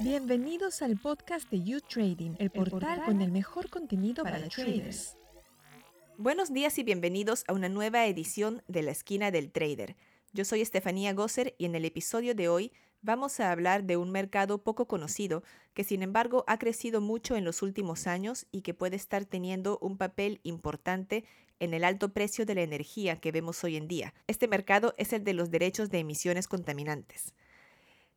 Bienvenidos al podcast de You Trading, el portal, con el mejor contenido para, para traders. Buenos días y bienvenidos a una nueva edición de La Esquina del Trader. Yo soy Estefanía Gosser y en el episodio de hoy vamos a hablar de un mercado poco conocido que sin embargo ha crecido mucho en los últimos años y que puede estar teniendo un papel importante en el alto precio de la energía que vemos hoy en día. Este mercado es el de los derechos de emisiones contaminantes.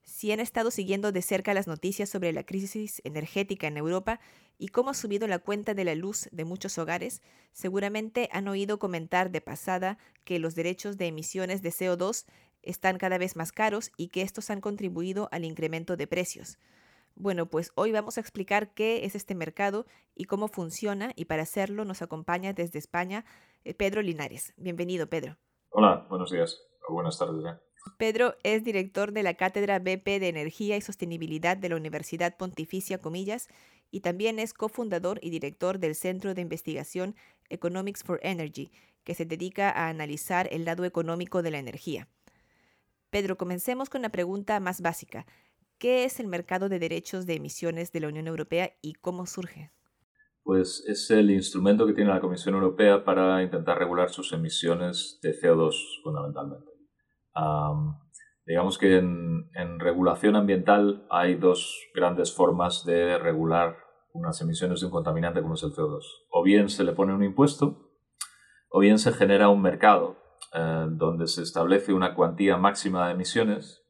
Si han estado siguiendo de cerca las noticias sobre la crisis energética en Europa y cómo ha subido la cuenta de la luz de muchos hogares, seguramente han oído comentar de pasada que los derechos de emisiones de CO2 están cada vez más caros y que estos han contribuido al incremento de precios. Bueno, pues hoy vamos a explicar qué es este mercado y cómo funciona y para hacerlo nos acompaña desde España eh, Pedro Linares. Bienvenido, Pedro. Hola, buenos días o buenas tardes. Pedro es director de la Cátedra BP de Energía y Sostenibilidad de la Universidad Pontificia Comillas y también es cofundador y director del Centro de Investigación Economics for Energy, que se dedica a analizar el lado económico de la energía. Pedro, comencemos con la pregunta más básica. ¿Qué es el mercado de derechos de emisiones de la Unión Europea y cómo surge? Pues es el instrumento que tiene la Comisión Europea para intentar regular sus emisiones de CO2 fundamentalmente. Digamos que en, regulación ambiental hay dos grandes formas de regular unas emisiones de un contaminante como es el CO2. O bien se le pone un impuesto, o bien se genera un mercado eh, donde se establece una cuantía máxima de emisiones,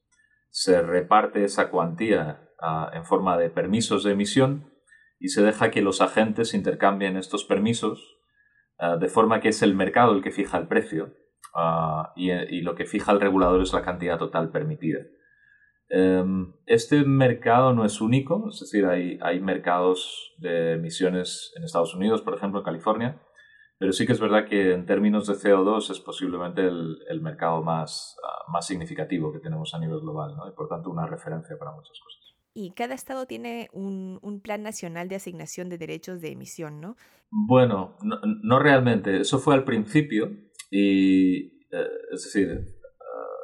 se reparte esa cuantía ah, en forma de permisos de emisión y se deja que los agentes intercambien estos permisos ah, de forma que es el mercado el que fija el precio ah, y, lo que fija el regulador es la cantidad total permitida. Em, este mercado no es único, es decir, hay, hay mercados de emisiones en Estados Unidos, por ejemplo, en California, pero sí que es verdad que en términos de CO2 es posiblemente el, mercado más, ah, más significativo que tenemos a nivel global, ¿no? y por tanto una referencia para muchas cosas. Y cada estado tiene un, un plan nacional de asignación de derechos de emisión, ¿no? Bueno, no, realmente. Eso fue al principio y, eh, es decir, ah,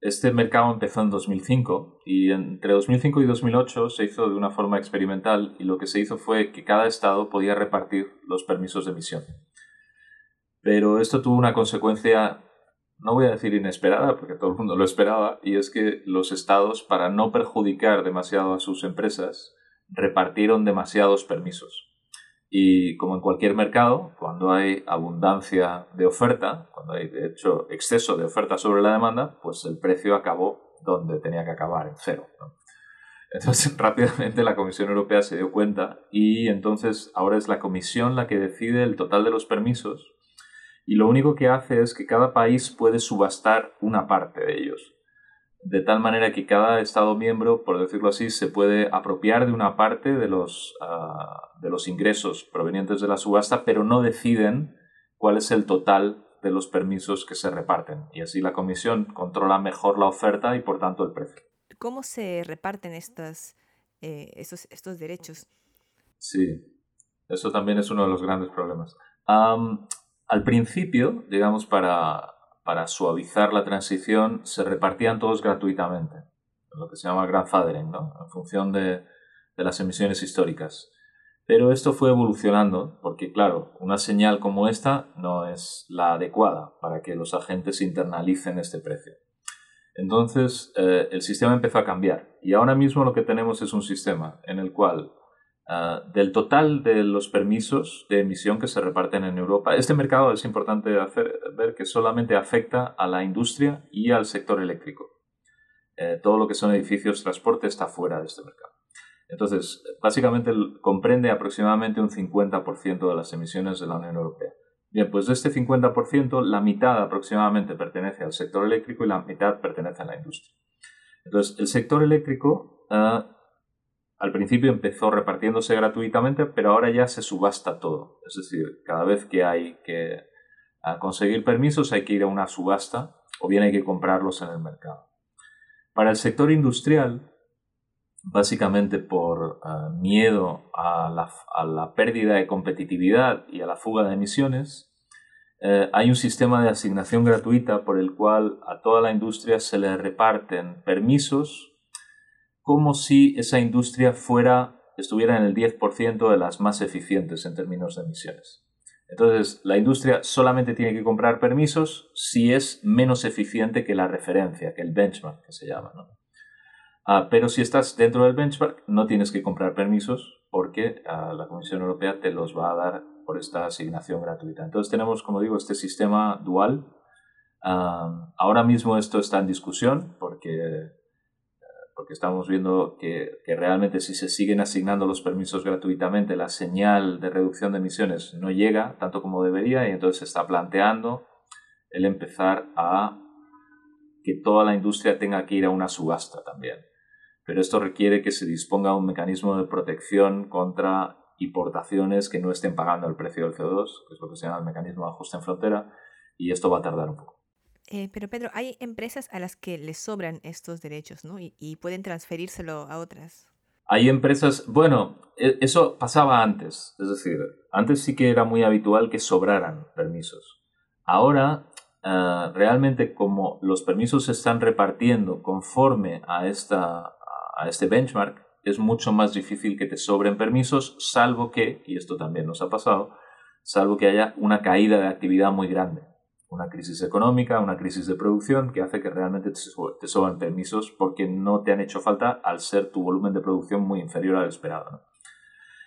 este mercado empezó en 2005 y entre 2005 y 2008 se hizo de una forma experimental y lo que se hizo fue que cada estado podía repartir los permisos de emisión. Pero esto tuvo una consecuencia, no voy a decir inesperada, porque todo el mundo lo esperaba, y es que los estados, para no perjudicar demasiado a sus empresas, repartieron demasiados permisos. Y como en cualquier mercado, cuando hay abundancia de oferta, cuando hay de hecho exceso de oferta sobre la demanda, pues el precio acabó donde tenía que acabar, en cero. Entonces rápidamente la Comisión Europea se dio cuenta y entonces ahora es la Comisión la que decide el total de los permisos y lo único que hace es que cada país puede subastar una parte de ellos. De tal manera que cada Estado miembro, por decirlo así, se puede apropiar de una parte de los, ah, de los ingresos provenientes de la subasta, pero no deciden cuál es el total de los permisos que se reparten. Y así la Comisión controla mejor la oferta y por tanto el precio. ¿Cómo se reparten estos, eh, estos derechos? Sí, eso también es uno de los grandes problemas. Al principio, digamos, para, suavizar la transición, se repartían todos gratuitamente, lo que se llama grandfathering, ¿no? en función de, de las emisiones históricas. Pero esto fue evolucionando porque, claro, una señal como esta no es la adecuada para que los agentes internalicen este precio. Entonces, eh, el sistema empezó a cambiar y ahora mismo lo que tenemos es un sistema en el cual Ah, del total de los permisos de emisión que se reparten en Europa, este mercado es importante ver que solamente afecta a la industria y al sector eléctrico. Eh, todo lo que son edificios, transporte está fuera de este mercado. Entonces, básicamente comprende aproximadamente un 50% de las emisiones de la Unión Europea. Bien, pues de este 50%, la mitad aproximadamente pertenece al sector eléctrico y la mitad pertenece a la industria. Entonces, el sector eléctrico ah, al principio empezó repartiéndose gratuitamente, pero ahora ya se subasta todo. Es decir, cada vez que hay que conseguir permisos hay que ir a una subasta o bien hay que comprarlos en el mercado. Para el sector industrial, básicamente por eh, miedo a la, pérdida de competitividad y a la fuga de emisiones, eh, hay un sistema de asignación gratuita por el cual a toda la industria se le reparten permisos como si esa industria fuera, estuviera en el 10% de las más eficientes en términos de emisiones. Entonces, la industria solamente tiene que comprar permisos si es menos eficiente que la referencia, que el benchmark que se llama. Ah, pero si estás dentro del benchmark, no tienes que comprar permisos porque ah, la Comisión Europea te los va a dar por esta asignación gratuita. Entonces tenemos, como digo, este sistema dual. Ah, ahora mismo esto está en discusión porque porque estamos viendo que, realmente si se siguen asignando los permisos gratuitamente, la señal de reducción de emisiones no llega tanto como debería y entonces se está planteando el empezar a que toda la industria tenga que ir a una subasta también. Pero esto requiere que se disponga un mecanismo de protección contra importaciones que no estén pagando el precio del CO2, que es lo que se llama el mecanismo de ajuste en frontera, y esto va a tardar un poco. Eh, pero Pedro, hay empresas a las que les sobran estos derechos, ¿no? Y, pueden transferírselo a otras. Hay empresas, bueno, e, eso pasaba antes, es decir, antes sí que era muy habitual que sobraran permisos. Ahora, eh, realmente como los permisos se están repartiendo conforme a, esta, a este benchmark, es mucho más difícil que te sobren permisos, salvo que, y esto también nos ha pasado, salvo que haya una caída de actividad muy grande una crisis económica, una crisis de producción que hace que realmente te sobran permisos porque no te han hecho falta al ser tu volumen de producción muy inferior al esperado.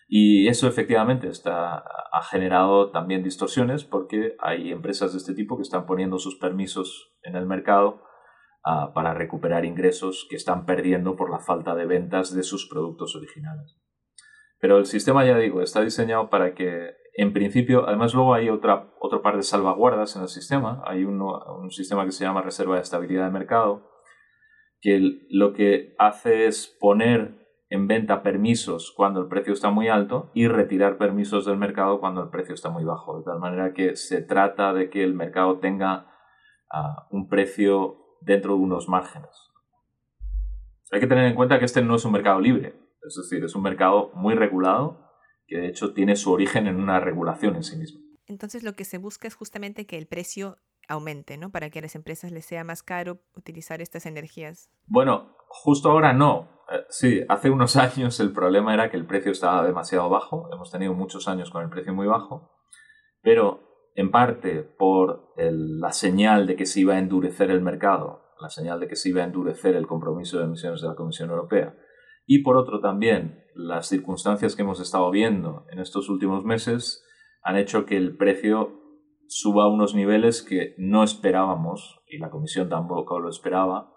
Y eso efectivamente está, ha generado también distorsiones porque hay empresas de este tipo que están poniendo sus permisos en el mercado ah, para recuperar ingresos que están perdiendo por la falta de ventas de sus productos originales. Pero el sistema, ya digo, está diseñado para que en principio, además luego hay otra, otro par de salvaguardas en el sistema. Hay un sistema que se llama reserva de estabilidad de mercado, que lo que hace es poner en venta permisos cuando el precio está muy alto y retirar permisos del mercado cuando el precio está muy bajo. De tal manera que se trata de que el mercado tenga ah, un precio dentro de unos márgenes. Hay que tener en cuenta que este no es un mercado libre, es decir, es un mercado muy regulado que de hecho tiene su origen en una regulación en sí mismo. Entonces lo que se busca es justamente que el precio aumente, ¿no? Para que a las empresas les sea más caro utilizar estas energías. Bueno, justo ahora no. Eh, sí, hace unos años el problema era que el precio estaba demasiado bajo. Hemos tenido muchos años con el precio muy bajo. Pero en parte por la señal de que se iba a endurecer el mercado, la señal de que se iba a endurecer el compromiso de emisiones de la Comisión Europea, y por otro también las circunstancias que hemos estado viendo en estos últimos meses han hecho que el precio suba a unos niveles que no esperábamos y la Comisión tampoco lo esperaba.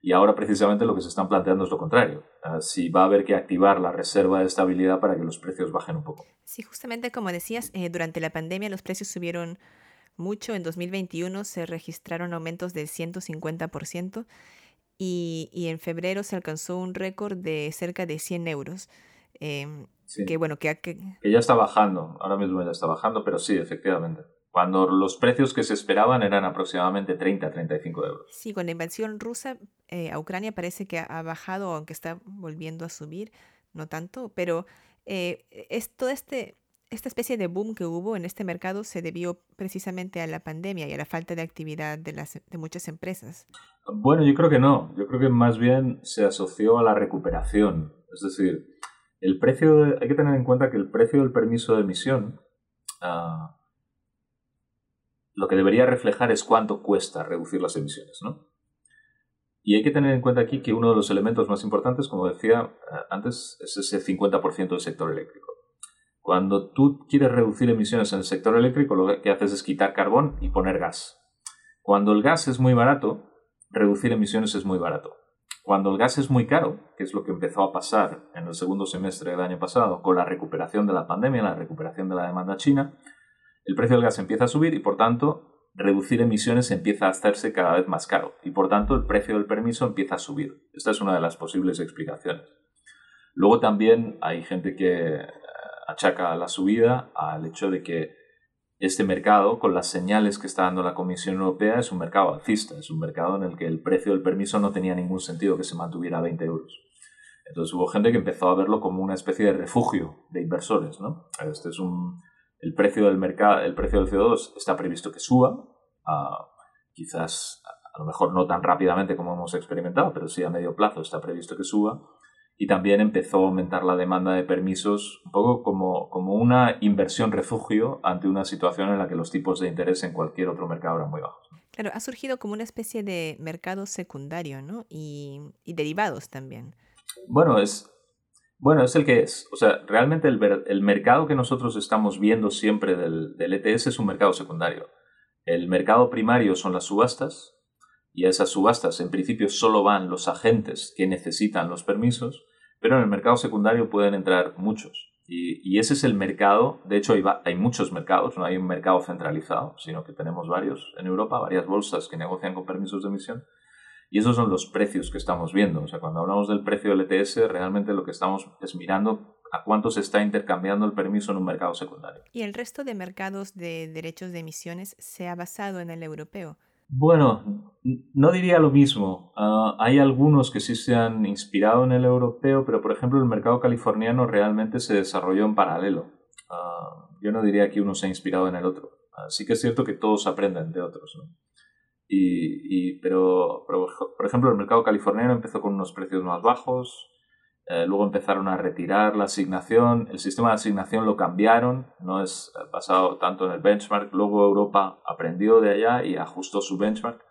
Y ahora precisamente lo que se están planteando es lo contrario. Ah, si va a haber que activar la reserva de estabilidad para que los precios bajen un poco. Sí, justamente como decías, eh, durante la pandemia los precios subieron mucho. En 2021 se registraron aumentos del 150% y, en febrero se alcanzó un récord de cerca de 100 euros. Em, que bueno, que, que... ya está bajando, ahora mismo ya está bajando, pero sí, efectivamente. Cuando los precios que se esperaban eran aproximadamente 30, 35 euros. Sí, con la invasión rusa eh, a Ucrania parece que ha bajado, aunque está volviendo a subir, no tanto, pero eh, es todo este esta especie de boom que hubo en este mercado se debió precisamente a la pandemia y a la falta de actividad de, muchas empresas. Bueno, yo creo que no. Yo creo que más bien se asoció a la recuperación. Es decir, el precio hay que tener en cuenta que el precio del permiso de emisión ah, lo que debería reflejar es cuánto cuesta reducir las emisiones, ¿no? Y hay que tener en cuenta aquí que uno de los elementos más importantes, como decía ah, antes, es ese 50% del sector eléctrico. Cuando tú quieres reducir emisiones en el sector eléctrico, lo que haces es quitar carbón y poner gas. Cuando el gas es muy barato, reducir emisiones es muy barato. Cuando el gas es muy caro, que es lo que empezó a pasar en el segundo semestre del año pasado con la recuperación de la pandemia, la recuperación de la demanda china, el precio del gas empieza a subir y por tanto reducir emisiones empieza a hacerse cada vez más caro y por tanto el precio del permiso empieza a subir. Esta es una de las posibles explicaciones. Luego también hay gente que achaca la subida al hecho de que este mercado, con las señales que está dando la Comisión Europea, es un mercado alcista, es un mercado en el que el precio del permiso no tenía ningún sentido que se mantuviera a 20 euros. Entonces hubo gente que empezó a verlo como una especie de refugio de inversores. ¿no? Este es un, el precio del mercado, el precio del CO2 está previsto que suba, quizás a lo mejor no tan rápidamente como hemos experimentado, pero sí a medio plazo está previsto que suba y también empezó a aumentar la demanda de permisos un poco como, como una inversión refugio ante una situación en la que los tipos de interés en cualquier otro mercado eran muy bajos. Claro, ha surgido como una especie de mercado secundario, ¿no? Y, y derivados también. Bueno, es, bueno, es el que es. O sea, realmente el, el mercado que nosotros estamos viendo siempre del, del ETS es un mercado secundario. El mercado primario son las subastas, y a esas subastas en principio solo van los agentes que necesitan los permisos, pero en el mercado secundario pueden entrar muchos. Y, ese es el mercado, de hecho hay, hay, muchos mercados, no hay un mercado centralizado, sino que tenemos varios en Europa, varias bolsas que negocian con permisos de emisión. Y esos son los precios que estamos viendo. O sea, cuando hablamos del precio del ETS, realmente lo que estamos es mirando a cuánto se está intercambiando el permiso en un mercado secundario. ¿Y el resto de mercados de derechos de emisiones se ha basado en el europeo? Bueno, no diría lo mismo. Ah, hay algunos que sí se han inspirado en el europeo, pero por ejemplo el mercado californiano realmente se desarrolló en paralelo. Ah, yo no diría que uno se ha inspirado en el otro. Uh, sí que es cierto que todos aprenden de otros. y, pero, pero, por ejemplo, el mercado californiano empezó con unos precios más bajos, eh, luego empezaron a retirar la asignación, el sistema de asignación lo cambiaron, no es basado tanto en el benchmark, luego Europa aprendió de allá y ajustó su benchmark.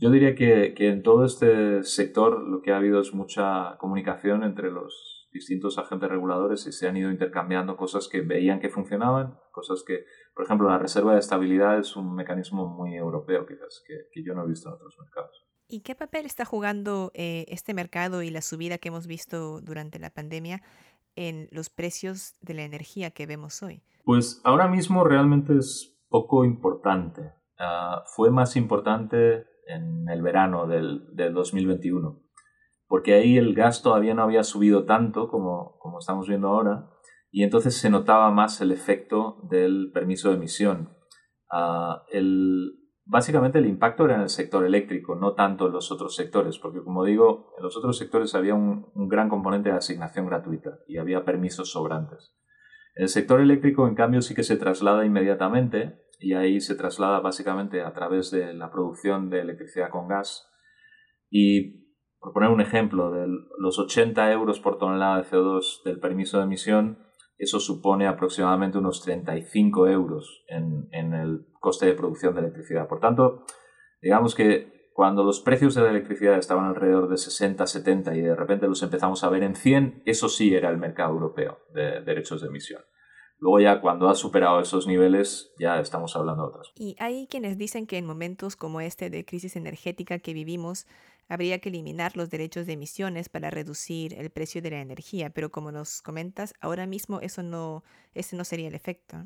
Yo diría que, que en todo este sector lo que ha habido es mucha comunicación entre los distintos agentes reguladores y se han ido intercambiando cosas que veían que funcionaban, cosas que, por ejemplo, la reserva de estabilidad es un mecanismo muy europeo quizás que, que yo no he visto en otros mercados. ¿Y qué papel está jugando eh, este mercado y la subida que hemos visto durante la pandemia en los precios de la energía que vemos hoy? Pues ahora mismo realmente es poco importante. Uh, fue más importante en el verano del, del, 2021, porque ahí el gas todavía no había subido tanto como, como estamos viendo ahora, y entonces se notaba más el efecto del permiso de emisión. Uh, el, básicamente el impacto era en el sector eléctrico, no tanto en los otros sectores, porque como digo, en los otros sectores había un, gran componente de asignación gratuita y había permisos sobrantes. El sector eléctrico, en cambio, sí que se traslada inmediatamente y ahí se traslada básicamente a través de la producción de electricidad con gas. Y, por poner un ejemplo, de los 80 euros por tonelada de CO2 del permiso de emisión, eso supone aproximadamente unos 35 euros en, el coste de producción de electricidad. Por tanto, digamos que cuando los precios de la electricidad estaban alrededor de 60, 70 y de repente los empezamos a ver en 100, eso sí era el mercado europeo de derechos de emisión. Luego ya cuando ha superado esos niveles ya estamos hablando de otras. Y hay quienes dicen que en momentos como este de crisis energética que vivimos, habría que eliminar los derechos de emisiones para reducir el precio de la energía, pero como nos comentas, ahora mismo eso no, ese no sería el efecto.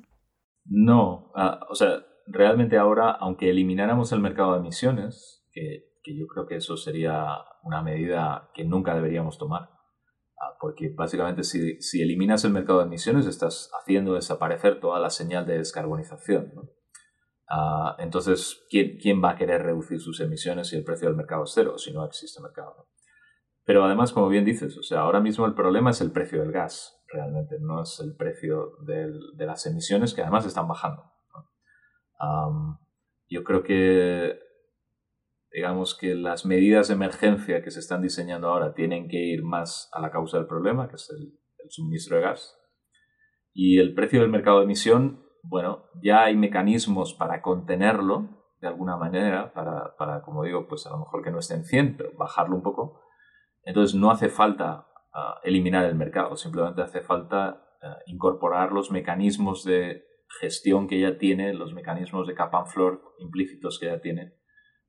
No, uh, o sea, realmente ahora, aunque elimináramos el mercado de emisiones, que, que, yo creo que eso sería una medida que nunca deberíamos tomar, uh, porque básicamente si, si, eliminas el mercado de emisiones estás haciendo desaparecer toda la señal de descarbonización. Uh, entonces, ¿quién, ¿quién, va a querer reducir sus emisiones si el precio del mercado es cero, si no existe mercado? Pero además, como bien dices, o sea, ahora mismo el problema es el precio del gas, realmente, no es el precio del, de las emisiones que además están bajando. ¿no? Um, yo creo que, digamos que las medidas de emergencia que se están diseñando ahora tienen que ir más a la causa del problema, que es el, el suministro de gas. Y el precio del mercado de emisión bueno, ya hay mecanismos para contenerlo de alguna manera, para, para, como digo, pues a lo mejor que no esté en 100, pero bajarlo un poco. Entonces no hace falta uh, eliminar el mercado, simplemente hace falta uh, incorporar los mecanismos de gestión que ya tiene, los mecanismos de cap and floor implícitos que ya tiene,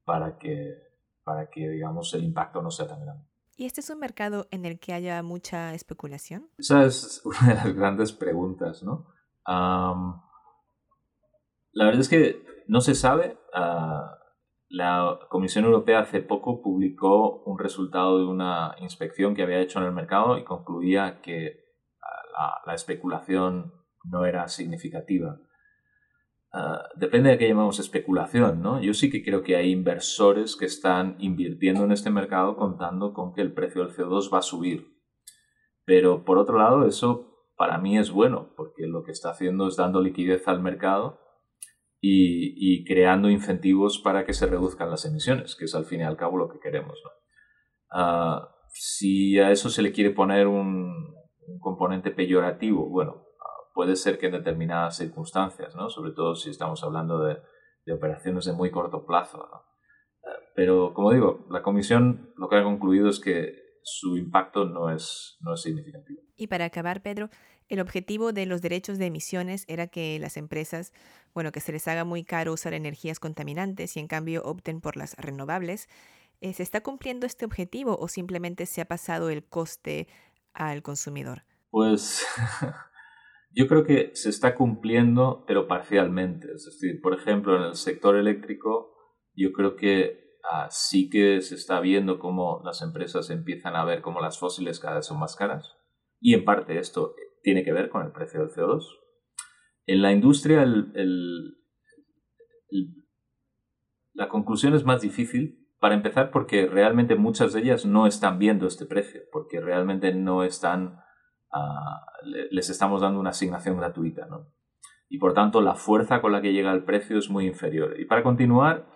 para que, para que digamos, el impacto no sea tan grande. ¿Y este es un mercado en el que haya mucha especulación? Esa es una de las grandes preguntas, ¿no? Um, la verdad es que no se sabe. Uh, la Comisión Europea hace poco publicó un resultado de una inspección que había hecho en el mercado y concluía que la, la especulación no era significativa. Uh, depende de qué llamamos especulación, ¿no? Yo sí que creo que hay inversores que están invirtiendo en este mercado contando con que el precio del CO2 va a subir. Pero por otro lado, eso para mí es bueno, porque lo que está haciendo es dando liquidez al mercado y, creando incentivos para que se reduzcan las emisiones, que es al fin y al cabo lo que queremos. ¿no? Uh, si a eso se le quiere poner un, componente peyorativo, bueno, puede ser que en determinadas circunstancias, ¿no? sobre todo si estamos hablando de, operaciones de muy corto plazo. Pero, como digo, la comisión lo que ha concluido es que su impacto no es, no es significativo. Y para acabar, Pedro, el objetivo de los derechos de emisiones era que las empresas, bueno, que se les haga muy caro usar energías contaminantes y en cambio opten por las renovables. Eh, ¿Se está cumpliendo este objetivo o simplemente se ha pasado el coste al consumidor? Pues yo creo que se está cumpliendo, pero parcialmente. Es decir, por ejemplo, en el sector eléctrico, yo creo que Ah, sí que se está viendo cómo las empresas empiezan a ver cómo las fósiles cada vez son más caras. Y en parte esto tiene que ver con el precio del CO2. En la industria la conclusión es más difícil, para empezar porque realmente muchas de ellas no están viendo este precio, porque realmente no están, ah, les estamos dando una asignación gratuita. Y por tanto la fuerza con la que llega el precio es muy inferior. Y para continuar,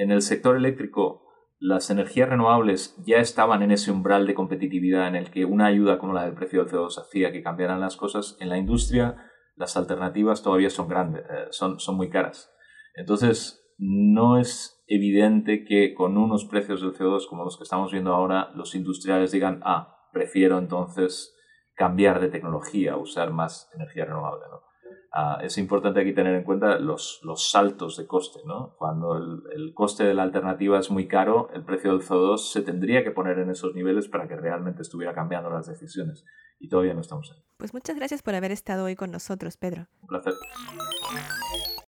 en el sector eléctrico las energías renovables ya estaban en ese umbral de competitividad en el que una ayuda como la del precio del CO2 hacía que cambiaran las cosas. En la industria las alternativas todavía son grandes, eh, son, muy caras. Entonces, no es evidente que con unos precios del CO2 como los que estamos viendo ahora, los industriales digan, ah, prefiero entonces cambiar de tecnología, usar más energía renovable. ¿no? Ah, es importante aquí tener en cuenta los, los saltos de coste. ¿no? Cuando el, el, coste de la alternativa es muy caro, el precio del CO2 se tendría que poner en esos niveles para que realmente estuviera cambiando las decisiones. Y todavía no estamos ahí. Pues muchas gracias por haber estado hoy con nosotros, Pedro. Un placer.